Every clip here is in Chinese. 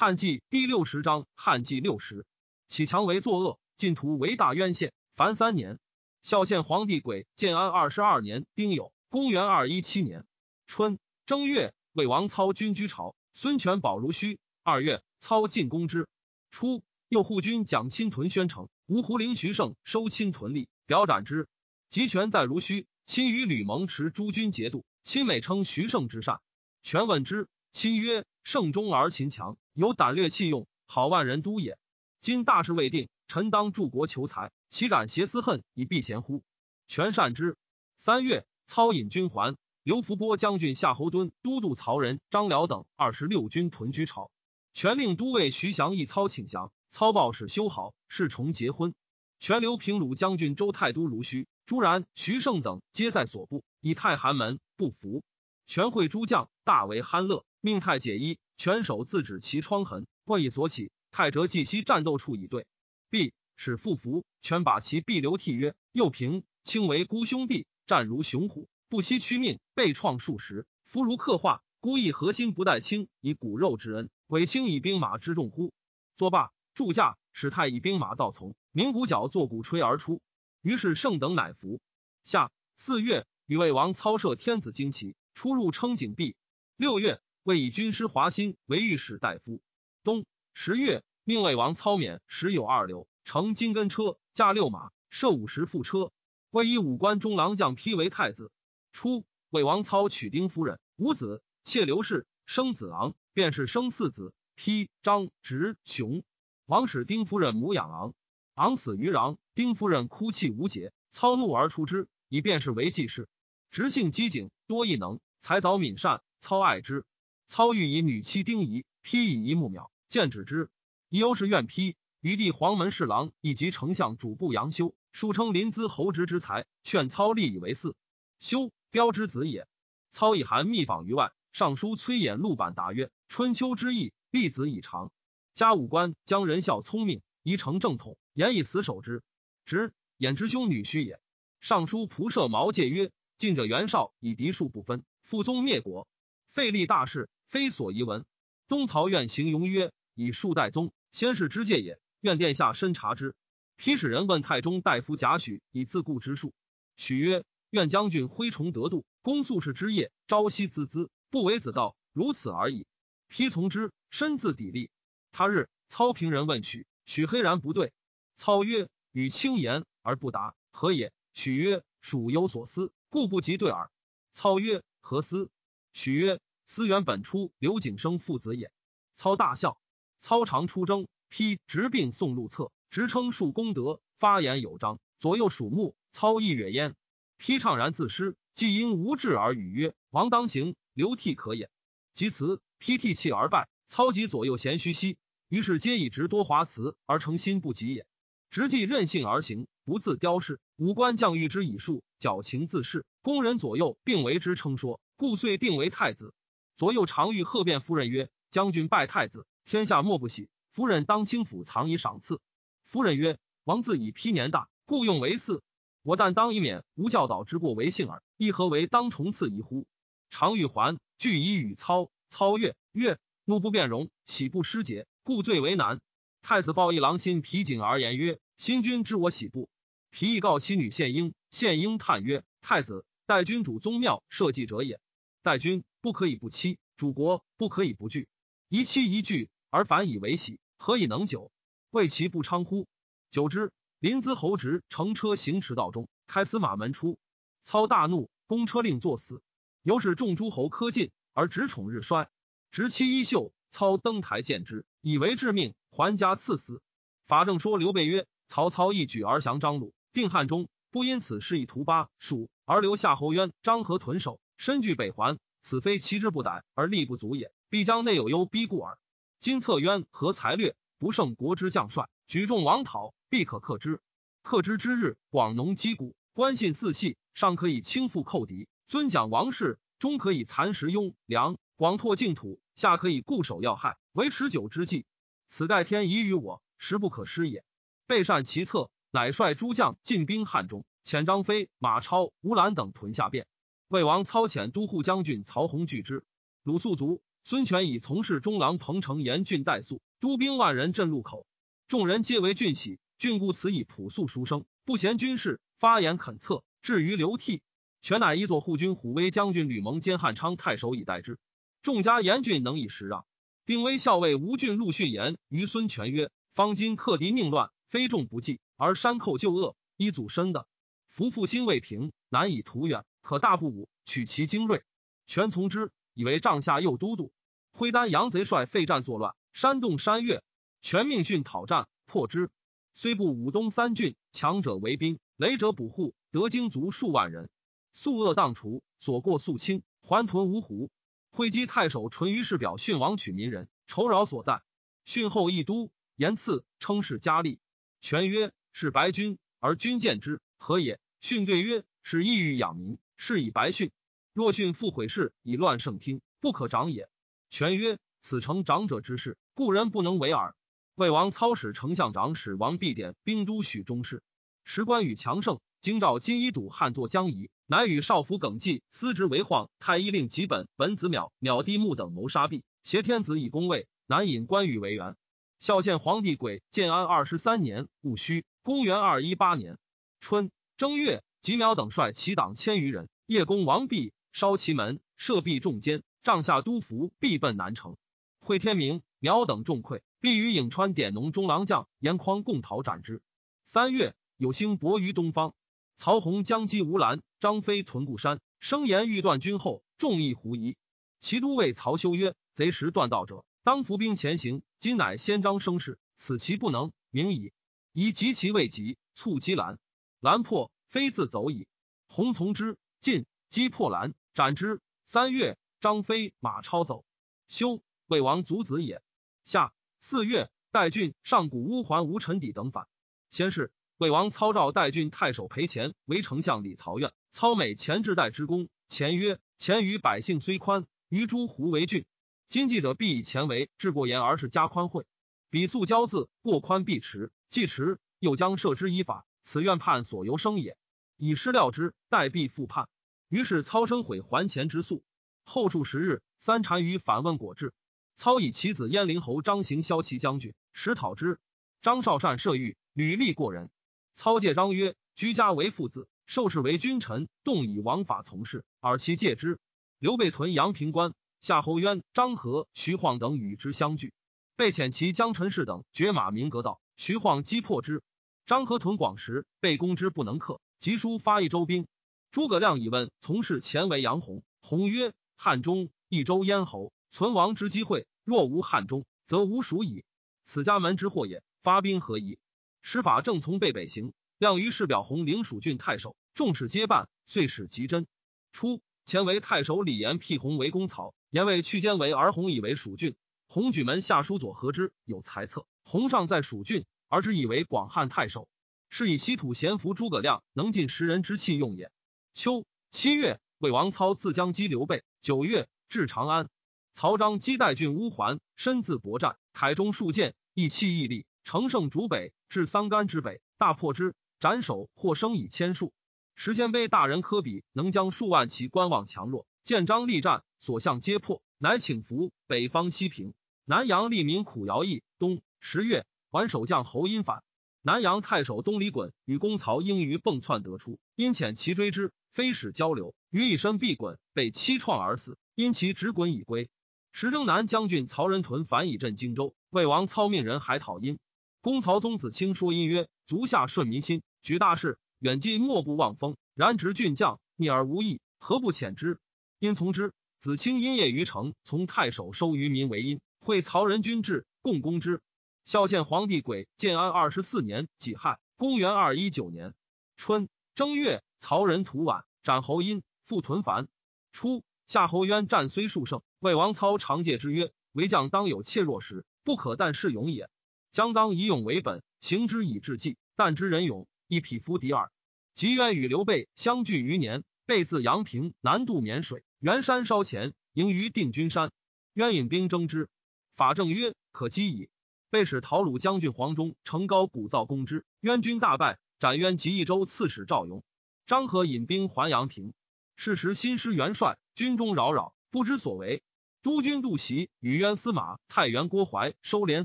汉纪第六十章，汉纪六十，启强为作恶，晋图为大渊县，凡三年。孝献皇帝轨建安二十二年丁酉，公元二一七年春正月，魏王操军居朝，孙权保如须。二月，操进攻之。初，右护军蒋钦屯宣城，吴胡陵徐盛收钦屯吏，表斩之。集权在如须，亲与吕蒙持诸军节度，亲美称徐盛之善。权问之，亲曰：“盛忠而勤强。”有胆略器用，好万人都也。今大事未定，臣当助国求财，岂敢挟私恨以避嫌乎？权善之。三月，操引军还。刘福波将军夏侯惇、都督曹仁、张辽等二十六军屯居朝。权令都尉徐祥一操请降。操报使修好，侍重结婚。权留平鲁将军周太都卢须、朱然、徐盛等皆在所部，以太寒门不服。权会诸将，大为酣乐，命太解衣。权手自指其疮痕，问以所起。太哲计西战斗处以对，必使复服。权把其必流涕曰：“又平，卿为孤兄弟，战如雄虎，不惜屈命，被创数十，夫如刻画。孤意何心不待卿以骨肉之恩，委卿以兵马之众乎？”作罢，助驾，使太以兵马到从，鸣鼓角，作鼓吹而出。于是圣等乃服。下四月，与魏王操设天子旌旗，出入称景壁。六月。为以军师华歆为御史大夫。冬十月，命魏王操免时有二流，乘金根车，驾六马，设五十副车。为以五官中郎将丕为太子。初，魏王操娶丁夫人，五子，妾刘氏，生子昂，便是生四子：丕、张、直、雄。王使丁夫人母养昂，昂死于壤。丁夫人哭泣无解，操怒而出之，以便是为继事。直性机警，多异能，才藻敏善，操爱之。操欲以女妻丁仪，披以一木秒，见止之。宜忧是怨披，余弟黄门侍郎以及丞相主簿杨修，数称临淄侯直之才，劝操立以为嗣。修标之子也。操以函密访于外，尚书崔琰录版答曰：“春秋之意，立子以长。家武官将人孝聪明，宜成正统，言以死守之。直衍之兄女婿也。尚书仆射毛介曰：近者袁绍以嫡庶不分，父宗灭国，废立大事。”非所宜闻。东曹愿行庸曰：“以数代宗，先是之戒也。愿殿下深察之。”批使人问太中大夫贾诩以自固之术。许曰：“愿将军恢崇得度，公素士之业，朝夕孜孜，不为子道，如此而已。”批从之，身自砥砺。他日，操平人问许，许黑然不对。操曰：“与轻言而不答，何也？”许曰：“属有所思，故不及对耳。”操曰：“何思？”许曰。思源本初刘景升父子也。操大笑。操常出征，披直并宋禄策，直称述功德，发言有章，左右属目。操亦悦焉。批怅然自失，既因无志而语曰：“王当行，流涕可也。”及辞，披涕泣而败。操及左右贤虚息，于是皆以直多华辞而诚心不及也。直既任性而行，不自雕饰。五官将欲之以术，矫情自恃。宫人左右并为之称说，故遂定为太子。左右常遇贺辩夫人曰：“将军拜太子，天下莫不喜。夫人当清府藏以赏赐。”夫人曰：“王自以丕年大，故用为嗣。我但当以免无教导之过为幸耳。亦何为当重赐宜乎？”常遇还具以与操。操曰：“曰怒不变容，喜不失节，故最为难。”太子抱一郎心皮紧而言曰：“新君知我喜不？”皮亦告其女献英。献英叹曰：“太子待君主宗庙社稷者也。待君。”不可以不欺主国，不可以不惧。一欺一惧，而反以为喜，何以能久？为其不昌乎？久之，临淄侯直乘车行驰道中，开司马门出，操大怒，公车令作死。由是众诸侯苛尽，而直宠日衰。执其衣袖，操登台见之，以为致命，还家赐死。法正说刘备曰：曹操一举而降张鲁，定汉中，不因此事以图巴蜀，而留夏侯渊、张合屯守，身据北环。此非其之不逮而力不足也，必将内有忧逼故耳。今策渊何才略不胜国之将帅，举众王讨，必可克之。克之之日，广农击鼓，关信四系，上可以轻覆寇敌，尊奖王室；中可以蚕食雍良，广拓净土；下可以固守要害，为持久之计。此盖天遗于我，实不可失也。备善其策，乃率诸将进兵汉中，遣张飞、马超、吴兰等屯下便。魏王操遣都护将军曹洪拒之。鲁肃卒，孙权以从事中郎彭城严郡代粟，督兵万人镇路口，众人皆为郡喜。郡故此以朴素书生，不嫌军事，发言恳测，至于流涕。权乃一作护军虎威将军吕蒙兼汉昌太守以待之。众家严峻能以时让。丁威校尉吴郡陆逊言于孙权曰：“方今克敌宁乱，非众不济，而山寇旧恶，一祖深的。夫复兴未平，难以图远，可大不武，取其精锐。”权从之，以为帐下右都督。挥丹杨贼帅废战作乱，山动山岳。全命训讨战，破之。虽不武东三郡，强者为兵，雷者捕户，得精卒数万人。宿恶荡除，所过肃清，还屯芜湖。会稽太守淳于是表训王取民人，愁扰所在。训后一都，言赐称是佳丽。权曰：“是白君，而君见之，何也？”训对曰：“是意欲养民，是以白训。若训复毁事，以乱圣听，不可长也。”权曰：“此成长者之事，故人不能为耳。”魏王操使丞相长史王必典兵都许中事，时关羽强盛，京兆金一堵汉作江夷，乃与少府耿纪司职为晃太医令吉本本子邈邈帝穆等谋杀毕，挟天子以攻魏，南引关羽为援。孝献皇帝轨建安二十三年戊戌，公元二一八年春正月，吉苗等率其党千余人，夜攻王弼，烧其门，设壁众坚。帐下督服必奔南城，会天明，苗等众溃，必与颍川典农中郎将严匡共讨斩之。三月，有星薄于东方。曹洪将击吴兰，张飞屯固山，声言欲断军后，众议狐疑。其都尉曹休曰：“贼时断道者，当伏兵前行。今乃先张声势，此其不能，明矣。以及其未及，促击兰，兰破，飞自走矣。洪从之，进击破兰，斩之。三月。”张飞、马超走，修魏王族子也。夏四月，代郡上古乌桓吴臣底等反。先是，魏王操召代郡太守裴虔为丞相李曹院。操美前至代之功，前曰：“前于百姓虽宽，于诸胡为郡。今记者必以前为治过严，而是加宽惠。彼素交字，过宽必迟，既迟，又将设之以法。此愿判所由生也。以失料之，待必复判。于是操生悔还钱之诉。”后数十日，三单于反问果至，操以其子燕陵侯张行骁骑将军，实讨之。张绍善射御，屡立过人。操戒张曰：“居家为父子，受事为君臣，动以王法从事，而其戒之。”刘备屯阳平关，夏侯渊、张合、徐晃等与之相聚，被遣其将陈氏等绝马鸣阁道，徐晃击破之。张合屯广石，被攻之不能克，急书发益州兵。诸葛亮以问从事前为杨洪，洪曰。汉中益州咽喉存亡之机会，若无汉中，则无蜀矣。此家门之祸也。发兵何疑？使法正从背北行，亮于是表弘领蜀郡太守，众使皆办，遂使吉真。初，前为太守李严辟洪为公曹，言为去奸为而洪以为蜀郡。洪举门下书左和之有才策，洪上在蜀郡，而之以为广汉太守，是以西土贤服诸葛亮，能尽识人之气用也。秋七月。魏王操自将击刘备。九月，至长安。曹彰击代郡乌桓，身自搏战，凯中数箭，意气毅力，乘胜逐北，至桑干之北，大破之，斩首或生以千数。时鲜卑大人科比能将数万骑观望强弱，见张力战，所向皆破，乃请服。北方西平，南阳利民苦徭役。冬十月，还守将侯因反。南阳太守东李衮与公曹应于迸窜得出，因遣其追之，飞使交流，于一身必滚，被七创而死。因其直滚已归。时征南将军曹仁屯反以镇荆州，魏王操命人海讨殷。公曹宗子卿说殷曰：“足下顺民心，举大事，远近莫不望风。然执郡将逆而无益，何不遣之？”因从之。子卿因业于城，从太守收于民为殷，会曹仁军至，共攻之。孝献皇帝轨建安二十四年己亥，公元二一九年春正月，曹仁屠宛，斩侯殷，复屯樊。初，夏侯渊战虽数胜，魏王操常戒之曰：“为将当有怯弱时，不可但恃勇也。将当以勇为本，行之以智计。但知人勇，亦匹夫敌耳。”及渊与刘备相距余年，备自阳平南渡沔水，袁山烧前，迎于定军山。渊引兵征之，法正曰：“可击矣。”被使讨虏将军黄忠，成高鼓噪攻之，渊军大败，斩渊及益州刺史赵勇。张合引兵还阳平。是时新师元帅，军中扰扰，不知所为。督军杜袭与渊司马太原郭淮收敛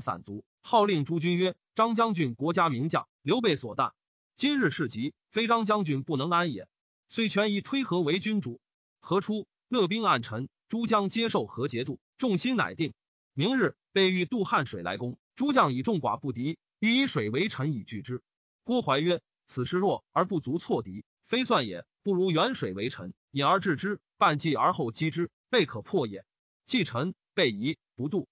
散卒，号令诸军曰：“张将军国家名将，刘备所惮。今日事急，非张将军不能安也。遂权以推和为君主。何初，乐兵暗沉，诸将接受和节度，众心乃定。明日备欲渡汉水来攻，诸将以众寡不敌，欲以水为臣以拒之。郭淮曰：此事弱而不足挫敌，非算也。不如远水为臣，引而治之，半计而后击之，备可破也。既臣备疑不渡，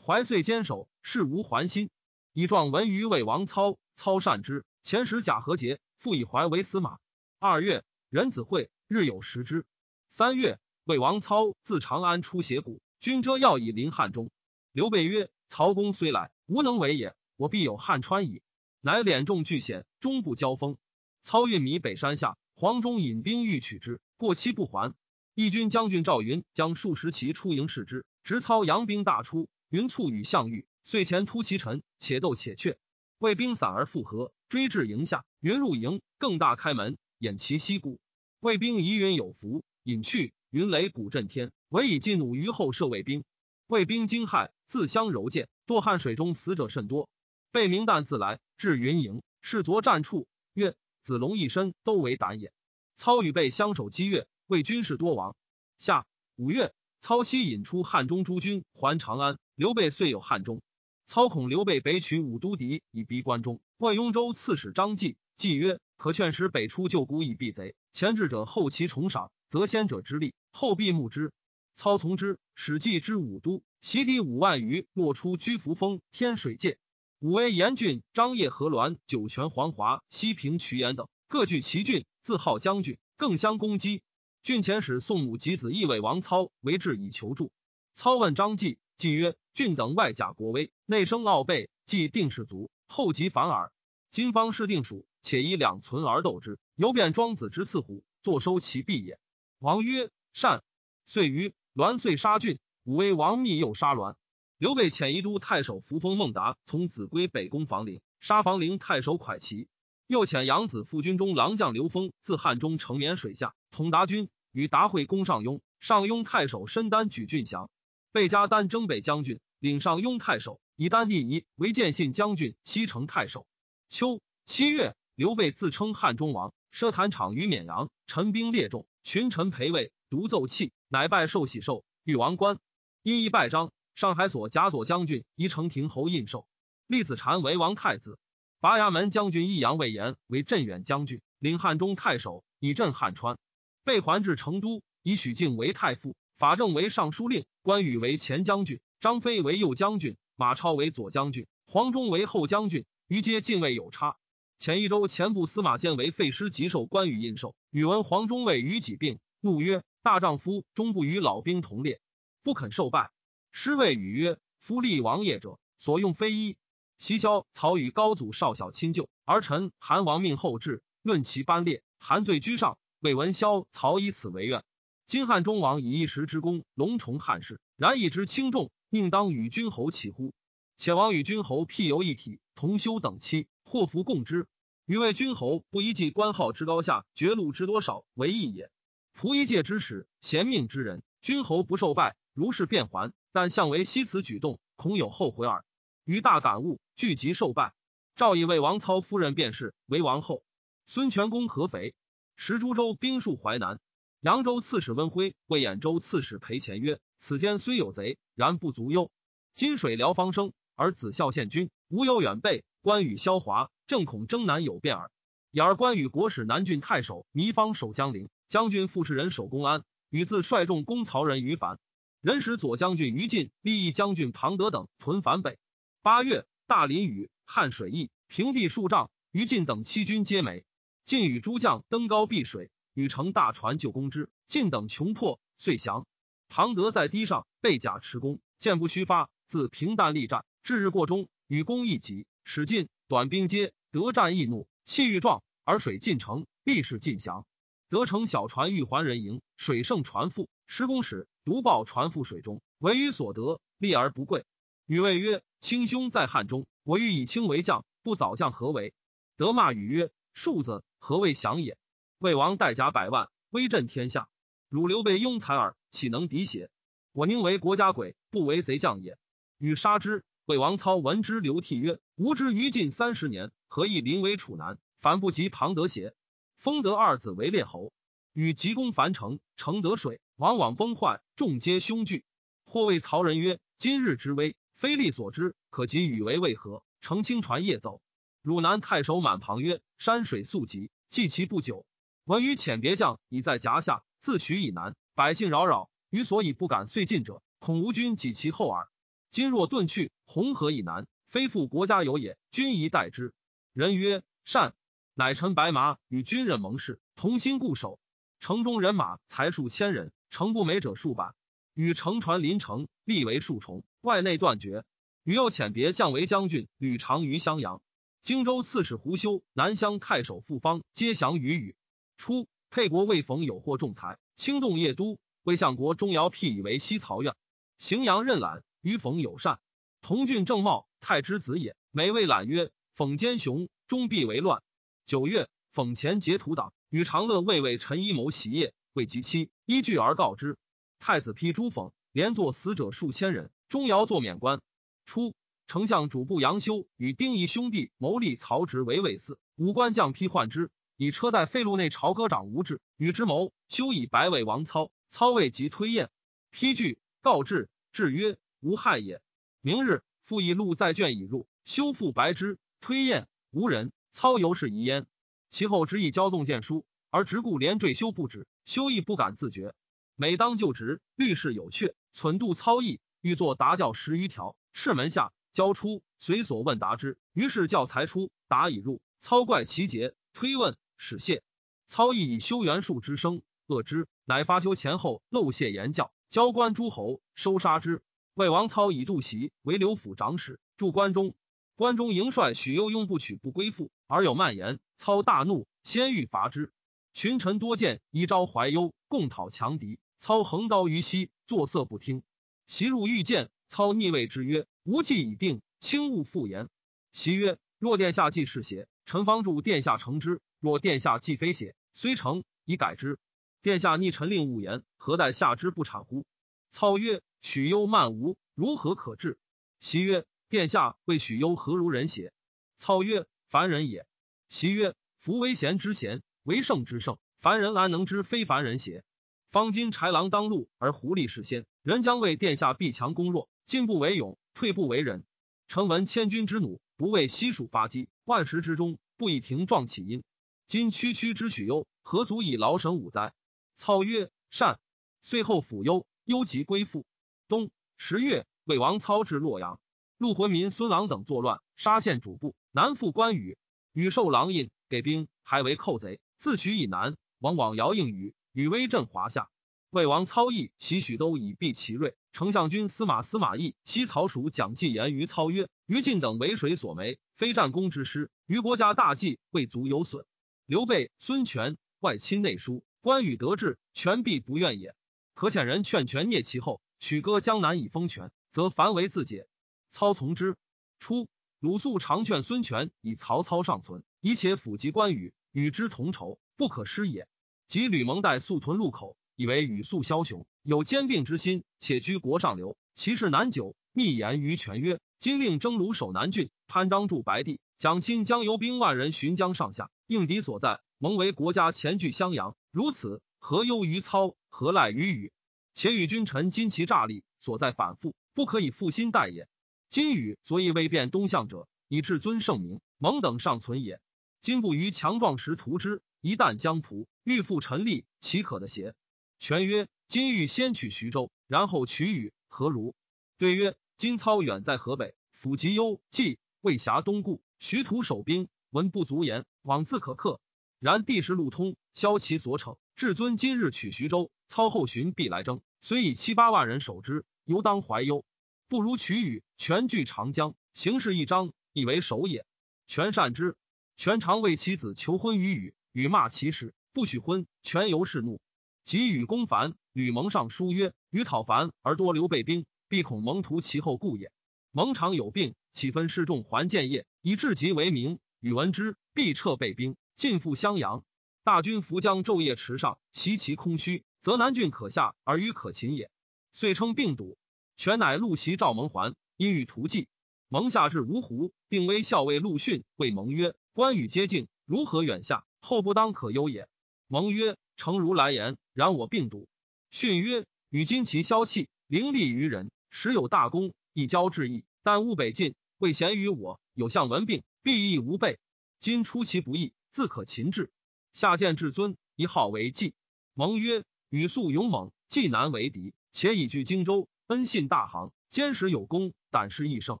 怀遂坚守，事无还心。以状文于魏王操，操善之。前时贾和杰，复以怀为司马。二月，壬子会，日有食之。三月，魏王操自长安出斜谷，军遮要以临汉中。刘备曰：“曹公虽来，无能为也。我必有汉川矣。”乃敛众拒险，终不交锋。操运米北山下。黄忠引兵欲取之，过期不还。义军将军赵云将数十骑出营视之，直操扬兵大出。云促与项羽，遂前突其臣，且斗且却。魏兵散而复合，追至营下。云入营，更大开门，掩其西谷。魏兵疑云有伏，引去。云雷鼓震天，唯以劲弩于后射魏兵。魏兵惊骇，自相柔剑，堕汉水中，死者甚多。备明旦自来，至云营，视昨战处，曰。子龙一身都为胆也。操与备相守击月，魏军士多亡。下五月，操西引出汉中诸军还长安。刘备遂有汉中。操恐刘备北取武都敌，以逼关中。问雍州刺史张继，继曰：“可劝使北出救孤以避贼。前至者后其重赏，则先者之力，后必慕之。”操从之，史记之武都，袭敌五万余，落出居扶风、天水界。武威严峻、张掖、河栾、酒泉、黄华、西平、渠岩等各据其郡，自号将军，更相攻击。郡前使宋母及子义为王操为质以求助。操问张继，继曰：“郡等外假国威，内生傲备，既定士卒，后即反耳。今方是定蜀，且以两存而斗之，犹变庄子之刺虎，坐收其弊也。”王曰：“善。”遂于栾遂杀郡，武威王密又杀栾。刘备遣宜都太守扶风孟达从子归北攻房陵，杀房陵太守蒯齐。又遣养子副军中郎将刘封自汉中乘沔水下，统达军，与达会攻上庸。上庸太守申丹举郡降，备加丹征北将军，领上庸太守，以丹帝仪为建信将军、西城太守。秋七月，刘备自称汉中王，设坛场于沔阳，陈兵列众，群臣陪位，独奏器，乃拜受喜寿，欲王冠，因一拜章。上海所贾左将军宜城亭侯印绶，立子禅为王太子。拔衙门将军益阳魏延为镇远将军，领汉中太守，以镇汉川。被还至成都，以许敬为太傅，法正为尚书令，关羽为前将军，张飞为右将军，马超为左将军，黄忠为后将军，于皆进位有差。前一周前部司马监为废师即受关羽印绶，宇闻黄忠为于己病，怒曰：“大丈夫终不与老兵同列，不肯受拜。”师谓语曰：“夫立王业者，所用非一。袭萧曹与高祖少小亲旧，儿臣韩王命后至，论其班列，韩罪居上。魏闻萧曹以此为怨。今汉中王以一时之功，隆重汉室，然以之轻重，宁当与君侯齐乎？且王与君侯辟游一体，同修等期，祸福共之。与为君侯，不依计官号之高下，爵禄之多少为义也。仆一介之使，贤命之人，君侯不受拜，如是变还。”但相为惜此举动，恐有后悔耳。于大感悟，聚集受拜。赵以为王操夫人便是为王后。孙权攻合肥，时诸州兵戍淮南。扬州刺史温辉谓兖州刺史裴虔曰：“此间虽有贼，然不足忧。金水辽方生，而子孝献君，无有远备。关羽、萧华，正恐征南有变耳。已而关羽国使南郡太守糜芳守江陵，将军副使人守公安，与自率众攻曹仁于樊。”人使左将军于禁、立义将军庞德等屯樊北。八月，大林雨，汉水溢，平地数丈。于禁等七军皆没。晋与诸将登高避水，与乘大船救攻之。晋等穷破，遂降。庞德在堤上被甲持弓，箭不虚发，自平淡力战，至日过中，与攻一急，使进短兵接，得战易怒，气欲壮，而水进城，必是尽降。得乘小船欲还人营，水盛船覆，施公使。独抱船覆水中，唯余所得，利而不贵。与谓曰：“卿兄在汉中，我欲以卿为将，不早将何为？”得骂禹曰：“庶子何谓降也？魏王带甲百万，威震天下，汝刘备庸才耳，岂能敌邪？”我宁为国家鬼，不为贼将也。欲杀之。魏王操闻之，流涕曰：“吾之于近三十年，何以临危处难，反不及庞德邪？”封德二子为列侯，与急攻樊城，城得水，往往崩坏，众皆凶惧。或谓曹仁曰：“今日之危，非力所知，可及与为为何？”乘轻船夜走。汝南太守满庞曰：“山水速急，计其不久。闻于遣别将已在夹下，自取以南，百姓扰扰，于所以不敢遂进者，恐吴军及其后耳。”今若遁去，红河以南，非复国家有也。君宜待之。人曰：善。乃臣白马与军人盟誓，同心固守。城中人马才数千人，城不美者数百。与乘船临城，立为数重，外内断绝。与又遣别将为将军，吕长于襄阳。荆州刺史胡修、南乡太守傅方皆降于羽。初，沛国魏冯有获仲裁，轻动邺都，魏相国钟繇辟以为西曹院。荥阳任览。与冯友善，同郡正茂太之子也。每谓览曰：“讽奸雄，终必为乱。”九月，讽前结土党，与长乐卫尉陈一谋袭业，未及期，依据而告之。太子批诛讽，连坐死者数千人。钟繇作免官。初，丞相主簿杨修与丁仪兄弟谋立曹植为魏嗣，武官将批换之，以车在废路内朝歌长吴志与之谋。修以白魏王操，操未及推宴，批据告至，至曰。无害也。明日复以录在卷已入，修复白之，推验无人。操犹是疑焉。其后执意骄纵谏书，而直故连坠修不止。修亦不敢自觉。每当就职，律事有阙，忖度操议，欲作答教十余条。斥门下交出，随所问答之。于是教材出，答已入。操怪其节，推问使谢。操亦以修元术之声恶之，乃发修前后漏泄言教，交官诸侯，收杀之。魏王操以杜袭为刘府长史，驻关中。关中营帅许攸拥不取不归附，而有蔓延。操大怒，先欲伐之。群臣多见，以招怀忧，共讨强敌。操横刀于西，作色不听。袭入御见，操逆位之曰：“吾计已定，轻勿复言。”袭曰：“若殿下既是邪，臣方助殿下成之；若殿下既非邪，虽成，以改之。殿下逆臣令勿言，何待下之不产乎？”操曰。许攸慢无，如何可治？袭曰：“殿下谓许攸何如人邪？”操曰：“凡人也。”袭曰：“夫为贤之贤，为圣之圣，凡人安能知非凡人邪？方今豺狼当路，而狐狸是先，人将为殿下必强攻弱，进不为勇，退不为忍。臣闻千军之弩，不为悉数发击，万石之中，不以停撞起因。今区区之许攸，何足以劳神武哉？”操曰：“善。”遂后抚忧，忧即归附。冬十月，魏王操至洛阳，陆浑民孙郎等作乱，杀县主簿，南赴关羽，羽受狼印，给兵，还为寇贼，自取以南，往往遥应羽，羽威震华夏。魏王操义袭许都以避其锐。丞相军司马司马懿西曹属蒋济言于操曰：“于禁等为水所没，非战功之师，于国家大计未足有损。刘备、孙权外亲内疏，关羽得志，权必不愿也。可遣人劝权灭其后。”许割江南以封权，则凡为自解。操从之。初，鲁肃常劝孙权以曹操尚存，以且辅及关羽，与之同仇，不可失也。及吕蒙代肃屯路口，以为与肃枭雄，有兼并之心，且居国上流，其事难久。密言于权曰：“今令征虏守南郡，潘璋驻白帝，蒋钦将游兵万人巡江上下，应敌所在。蒙为国家前据襄阳，如此何忧于操？何赖于羽？”且与君臣今其诈力所在反复，不可以复心待也。今与所以未变东向者，以至尊圣明，蒙等尚存也。今不于强壮时图之，一旦将仆，欲复陈立，岂可的邪？权曰：今欲先取徐州，然后取与，何如？对曰：今操远在河北，府及幽冀，未辖东顾，徐图守兵，闻不足言，往自可克。然地势路通，消其所逞。至尊今日取徐州，操后寻必来争，虽以七八万人守之，犹当怀忧。不如取羽，全据长江，形势一张，以为守也。权善之。权常为其子求婚于羽，羽骂其使，不许婚。权由是怒。及与公樊，吕蒙上书曰：羽讨樊而多刘备兵，必恐蒙图其后故也。蒙常有病，岂分示众还建业，以至极为名。羽闻之，必撤备兵，进赴襄阳。大军伏将昼夜驰上，袭其空虚，则南郡可下而与可擒也。遂称病笃。权乃陆袭赵蒙还，因欲图计。蒙下至芜湖，并威校尉陆逊谓蒙曰：“关羽接近，如何远下？后不当可忧也。”蒙曰：“诚如来言。然我病笃。”逊曰：“与今其消气，凌厉于人，时有大功，一交至义。但勿北进，未贤于我。有相闻病，必亦无备。今出其不意，自可擒之。下见至尊，一号为计。”蒙曰：“羽素勇猛，既难为敌，且已据荆州。”恩信大行，坚实有功，胆识益胜，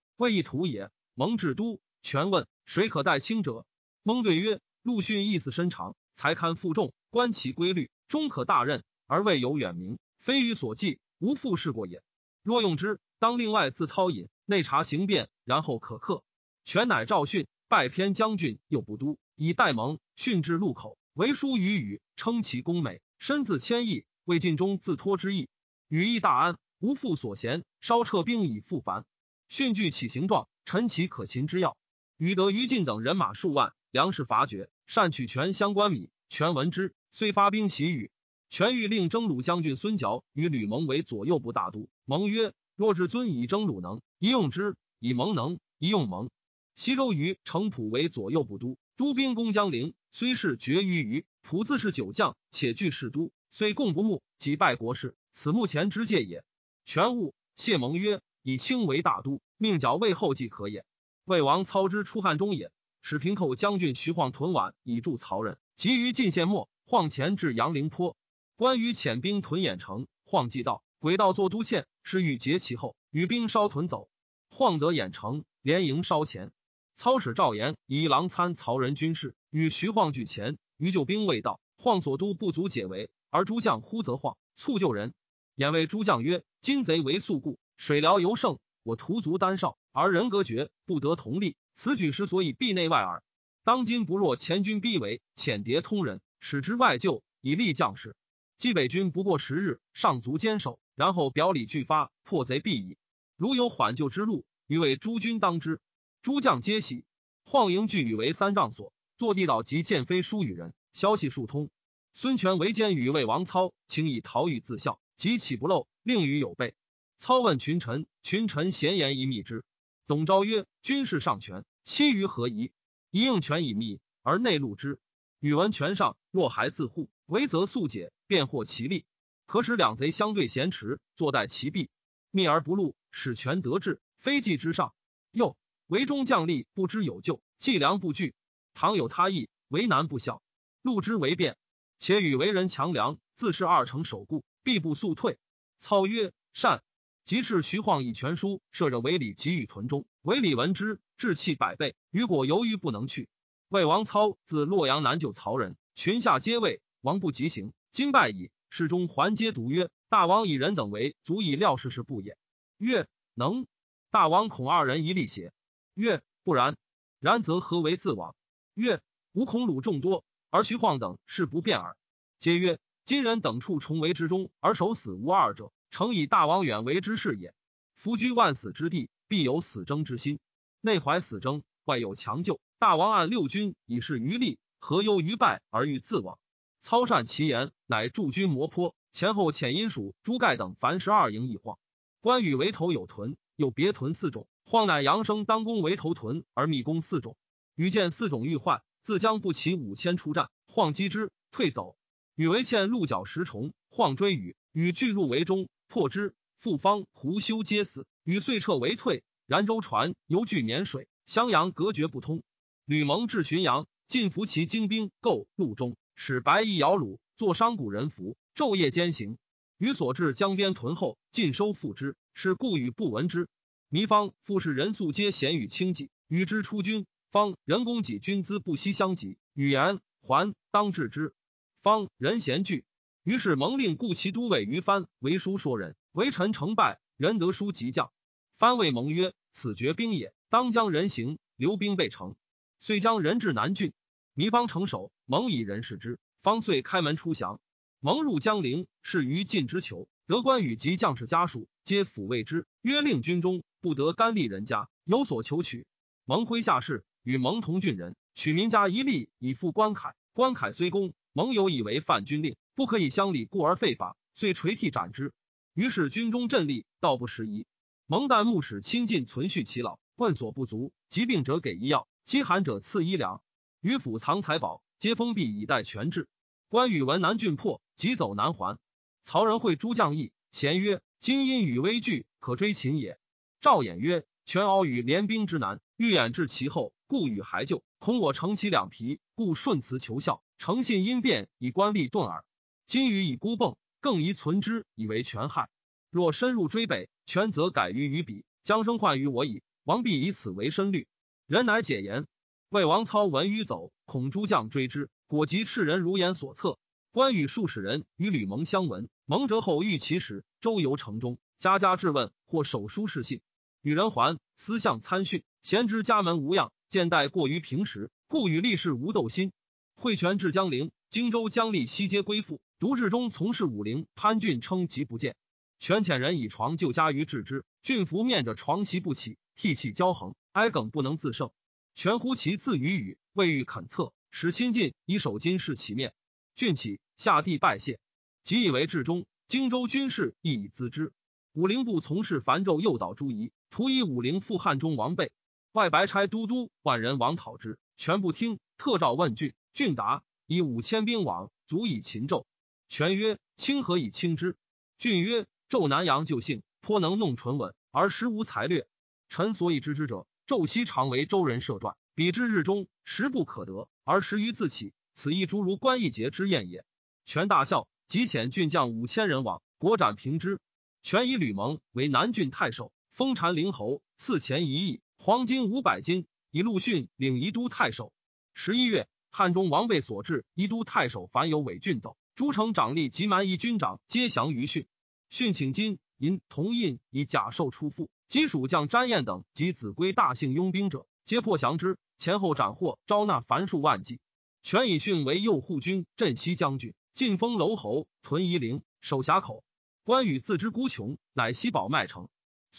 未易图也。蒙至都，权问谁可代卿者？蒙对曰：陆逊意思深长，才堪负重，观其规律，终可大任，而未有远名，非予所记，无复事过也。若用之，当另外自韬隐，内察行变，然后可克。权乃赵训，拜偏将军，又不都，以代蒙。训至路口，为书于语，称其功美，身自谦益，为晋中自托之意。语意大安。无复所嫌，稍撤兵以复繁。训具起形状，陈其可擒之要。禹得于禁等人马数万，粮食乏绝，善取权相关米。权闻之，虽发兵袭羽。权欲令征虏将军孙皎与吕蒙为左右部大都。蒙曰：若至尊以征虏能，一用之；以蒙能，一用蒙。西周于程普为左右部都，都兵攻江陵，虽是绝于虞。普自是九将，且据士都，虽共不睦，即败国事，此目前之戒也。权悟谢蒙曰：“以清为大都，命剿魏后继可也。”魏王操之出汉中也，使平寇将军徐晃屯宛以助曹仁。急于晋献末，晃前至阳陵坡，关羽遣兵屯兖城，晃既到，轨道作都县，是欲截其后，与兵稍屯走。晃得兖城，连营稍前。操使赵延以郎参曹仁军事，与徐晃俱前。余救兵未到，晃所都不足解围，而诸将呼则晃，促救人。眼谓诸将曰：“今贼为速故，水辽尤盛。我徒足单少，而人隔绝，不得同力。此举时所以避内外耳。当今不若前军逼围，遣谍通人，使之外救，以利将士。冀北军不过十日，上足坚守，然后表里俱发，破贼必矣。如有缓救之路，欲为诸军当之。”诸将皆喜。晃营聚羽为三丈所，坐地岛及剑飞书与人，消息数通。孙权为奸与魏王操，请以逃狱自效。即起不漏，令与有备。操问群臣，群臣闲言以密之。董昭曰：“军事上权，其余何疑？一应权以密，而内录之。宇文权上，若还自护，唯则速解，便获其利。可使两贼相对咸持，坐待其弊，密而不露，使权得志，非计之上。又围中将吏不知有救，计量不惧。倘有他意，为难不效，录之为变。且与为人强梁，自是二城守固。”必不速退。操曰：“善。”即是徐晃以权书设着韦礼给予屯中，韦礼闻之，志气百倍。余果犹豫不能去。魏王操自洛阳南救曹仁，群下皆畏，王不及行。今败矣。侍中还皆独曰：“大王以人等为足以料事事不也？”曰：“能。”大王恐二人一力邪？曰：“不然。然则何为自往？”曰：“吾恐鲁众多，而徐晃等事不便耳。”皆曰。今人等处重围之中，而守死无二者，诚以大王远为之事也。夫居万死之地，必有死争之心，内怀死争，外有强救。大王按六军以示余力，何忧于败而欲自往？操善其言，乃驻军摩坡，前后遣阴属、朱盖等凡十二营一晃。关羽围头有屯，又别屯四种。晃乃扬声当攻围头屯，而密攻四种。羽见四种欲坏，自将不齐五千出战，晃击之，退走。羽为欠鹿角石虫，晃追羽，羽巨鹿为中，破之。复方胡修皆死，羽遂撤为退。然舟船犹拒沔水，襄阳隔绝不通。吕蒙至浔阳，尽服其精兵，构路中，使白衣摇橹，坐商贾人服，昼夜兼行。羽所至江边屯后，尽收复之，使故羽不闻之。糜芳复士人素皆贤与轻己，与之出军，方人公己军资不惜相及。语言还当治之。方人贤惧，于是蒙令故其都尉于藩为书说人，为臣成败，仁得书即降。藩谓蒙曰：“此绝兵也，当将人行，留兵备城。”遂将人至南郡，糜芳城守，蒙以人视之。方遂开门出降。蒙入江陵，是于晋之囚，得关羽及将士家属，皆抚慰之，曰：“令军中不得干利人家，有所求取。”蒙麾下士与蒙同郡人，取民家一吏以付关凯。关凯虽公。蒙有以为犯军令，不可以乡里故而废法，遂垂涕斩之。于是军中阵力道不适宜。蒙旦牧使亲近存续其老，问所不足，疾病者给医药，饥寒者赐衣粮。于府藏财宝，皆封闭以待权制。关羽闻南郡破，急走南还。曹仁会诸将议，咸曰：“今因与危惧，可追秦也。”赵衍曰：“全敖与联兵之难，欲掩至其后，故与还救。恐我乘其两皮，故顺辞求效。诚信因变，以官吏顿耳。今与以孤迸，更宜存之，以为权害。若深入追北，权则改于于彼，将生患于我矣。王必以此为深虑。”人乃解言。魏王操闻于走，恐诸将追之，果及赤人如言所测。关羽数使人与吕蒙相闻，蒙折后遇其使，周游城中，家家质问，或手书示信。与人还，私相参训，贤知家门无恙，见待过于平时，故与力士无斗心。会权至江陵，荆州将吏悉皆归附，独至中从事武陵潘俊称疾不见。权遣人以床就家于治之，俊服面着床席不起，涕泣交横，哀梗不能自胜。全乎其自语语，未欲肯策，使亲近以手巾拭其面。郡起下地拜谢，即以为至中。荆州军事亦以自之。武陵部从事樊胄诱导朱仪，图以武陵复汉中王备。外白差都督万人王讨之，全不听。特诏问郡，郡答以五千兵往，足以擒纣。权曰：清何以轻之？郡曰：纣南阳就姓，颇能弄唇吻，而实无才略。臣所以知之者。纣西常为周人设传，比之日中，时不可得，而时于自起。此亦诸如关义节之宴也。权大笑，即遣郡将五千人往，国斩平之。权以吕蒙为南郡太守，封禅陵侯，赐钱一亿，黄金五百斤。以陆逊领宜都太守。十一月，汉中王被所至，宜都太守樊有伪郡走，诸城长吏及蛮夷军长皆降于逊。逊请金银铜印以假受出付。及蜀将詹彦等及子规大姓拥兵者，皆破降之。前后斩获，招纳凡数万计。权以逊为右护军、镇西将军，晋封楼侯，屯夷陵，守峡口。关羽自知孤穷，乃西保麦城。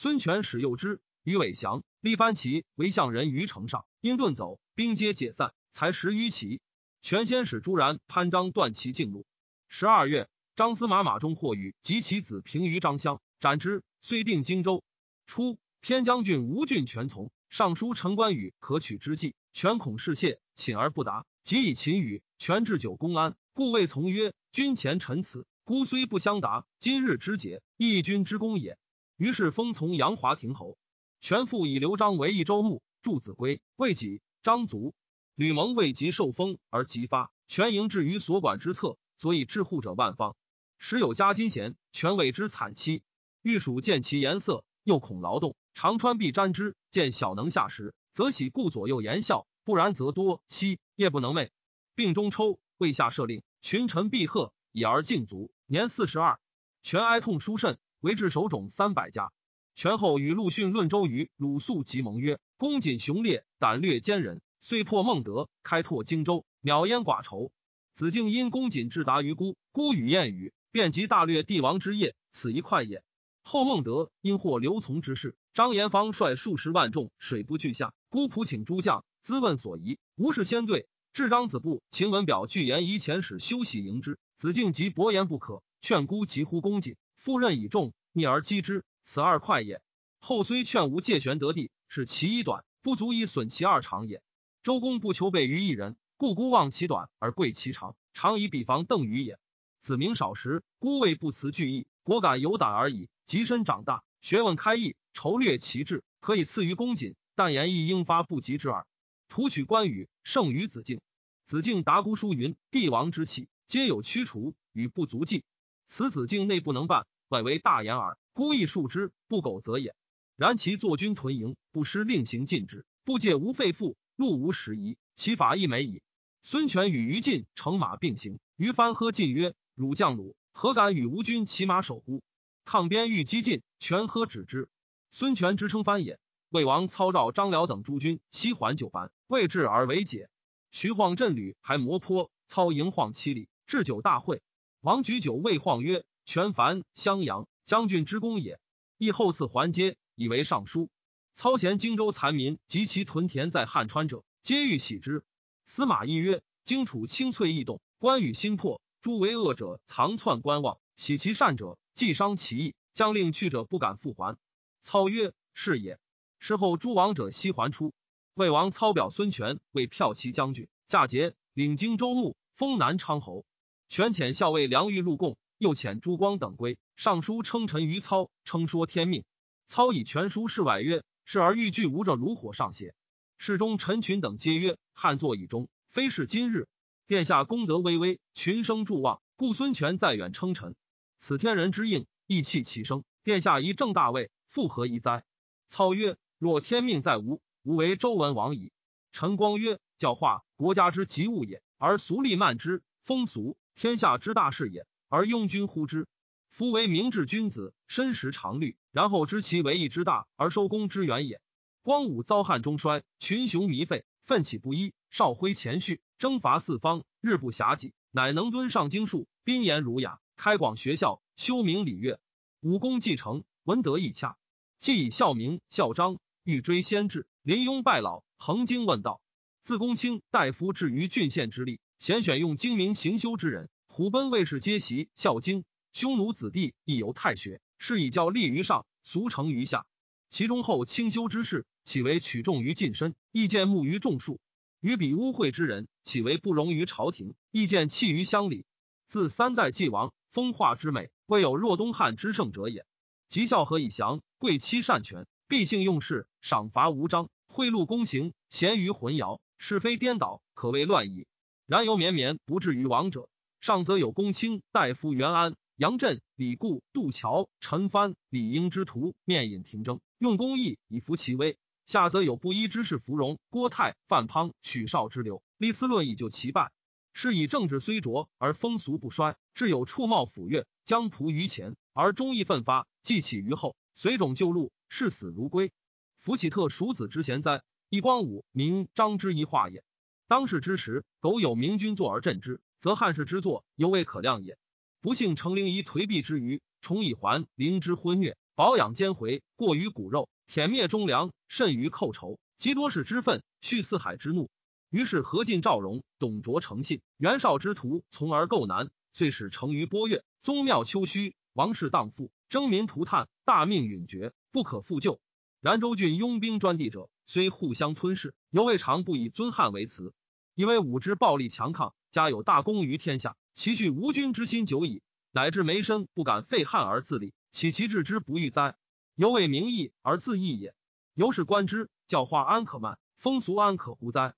孙权使诱之，于伟降，立番旗为相人于城上，因遁走，兵皆解散，才十余骑。权先使朱然、潘璋断其径路。十二月，张司马马中获羽及其子平于张乡，斩之，遂定荆州。初，偏将军吴郡全从上书陈关羽可取之计，权恐事谢，请而不答。即以秦羽，权置酒公安，故谓从曰：“君前陈词，孤虽不相答，今日之节，义君之功也。”于是封从杨华亭侯。权复以刘璋为益州牧，助子规、魏己、张卒。吕蒙未及受封而急发，权迎至于所管之策，所以致护者万方。时有加金贤，权为之惨戚。御蜀见其颜色。又恐劳动，常穿必沾之。见小能下时，则喜故左右言笑；不然则多息，夜不能寐。病中抽，未下赦令，群臣必贺，以而敬卒。年四十二，权哀痛殊甚，为治守冢三百家。权后与陆逊论周瑜、鲁肃及盟曰：公瑾雄烈，胆略坚忍，遂破孟德，开拓荆州，渺焉寡仇。子敬因公瑾至达于孤，孤与燕语，便及大略帝王之业，此一快也。后孟德因获刘琮之事，张延芳率数十万众水不惧下，孤仆请诸将咨问所疑，无事先对。至张子布秦文表具言以前使休息迎之，子敬即薄言不可，劝孤急呼公瑾，夫任以重，逆而击之，此二快也。后虽劝吾借权得地，是其一短，不足以损其二长也。周公不求备于一人，故孤望其短而贵其长，常以比防邓禹也。子明少时，孤谓不辞惧意，果敢有胆而已。及身长大，学问开义，筹略其志，可以赐于公瑾。但言亦应发不及之耳。图取关羽，胜于子敬。子敬达姑书云：“帝王之气，皆有驱除与不足计。此子敬内不能办，外为大言耳。孤亦数之，不苟则也。然其坐军屯营，不失令行禁止，不戒无废赋，路无时疑，其法亦美矣。”孙权与于禁乘马并行，于翻喝进曰：“汝将鲁，何敢与吴军骑马守乎？”抗边欲击进，权喝止之。孙权之称藩也。魏王操召张辽等诸军西还九藩，未至而为解。徐晃阵旅还磨坡，操迎晃七里，置酒大会。王举酒谓晃曰：“权凡襄阳将军之功也。”亦后赐还阶，以为尚书。操贤荆州残民及其屯田在汉川者，皆欲喜之。司马懿曰：“荆楚清脆异动，关羽心破，诸为恶者藏窜观望，喜其善者。”既伤其意，将令去者不敢复还。操曰：“是也。”事后诸王者悉还出。魏王操表孙权为骠骑将军，嫁节领荆州牧，封南昌侯。权遣校尉梁玉入贡，又遣朱光等归。上书称臣于操，称说天命。操以全书示外曰：“是而欲拒吾者如火上写。”侍中陈群等皆曰：“汉作以终，非是今日。殿下功德巍巍，群生祝望，故孙权在远称臣。此天人之应，义气齐生。殿下宜正大位，复何宜哉？”操曰：“若天命在吾，吾为周文王矣。”陈光曰：“教化国家之急务也，而俗利慢之；风俗天下之大事也，而庸君呼之。夫为明智君子，身识常虑，然后知其为义之大，而收功之远也。光武遭汉中衰，群雄靡废，奋起不一，少辉前序，征伐四方，日不暇己，乃能敦上经术，宾言儒雅，开广学校，修明礼乐，武功继承，文德亦洽。既以孝明孝章，欲追先志，临庸拜老，恒经问道。自公卿大夫至于郡县之力，贤选用精明行修之人，虎贲卫士皆习孝经。匈奴子弟亦由太学，是以教立于上，俗成于下。其中后清修之士，岂为取重于近身，意见慕于众庶；与彼污秽之人，岂为不容于朝廷，意见弃于乡里。自三代既亡，风化之美，未有若东汉之盛者也。吉孝和以降，贵戚善权，必性用事，赏罚无章，贿赂公行，咸于混淆，是非颠倒，可谓乱矣。然犹绵绵不至于亡者，上则有公卿大夫袁安。杨震、李固、杜桥、陈蕃、李英之徒面引廷争，用公义以服其威；下则有布衣之士芙蓉、郭泰、范滂、许绍之流，立思论以救其败。是以政治虽浊而风俗不衰，至有触冒抚越，将仆于前而忠义奋发，继起于后，随种就路，视死如归。夫启特蜀子之贤哉？一光武名张之一化也。当世之时，苟有明君坐而镇之，则汉室之作犹未可量也。不幸成灵仪颓敝之余，重以还灵之昏虐，保养奸回，过于骨肉，舔灭忠良，甚于寇仇，极多士之愤，蓄四海之怒。于是何进、赵荣、董卓诚信，袁绍之徒从而构难，遂使成于波越，宗庙丘墟，王室荡妇，征民涂炭，大命陨绝，不可复救。然州郡拥兵专地者，虽互相吞噬，犹未尝不以尊汉为辞，因为武之暴力强抗，家有大功于天下。其恤无君之心久矣，乃至眉身不敢废汉而自立，岂其志之不欲哉？犹为名义而自义也。由是观之，教化安可慢，风俗安可乎哉？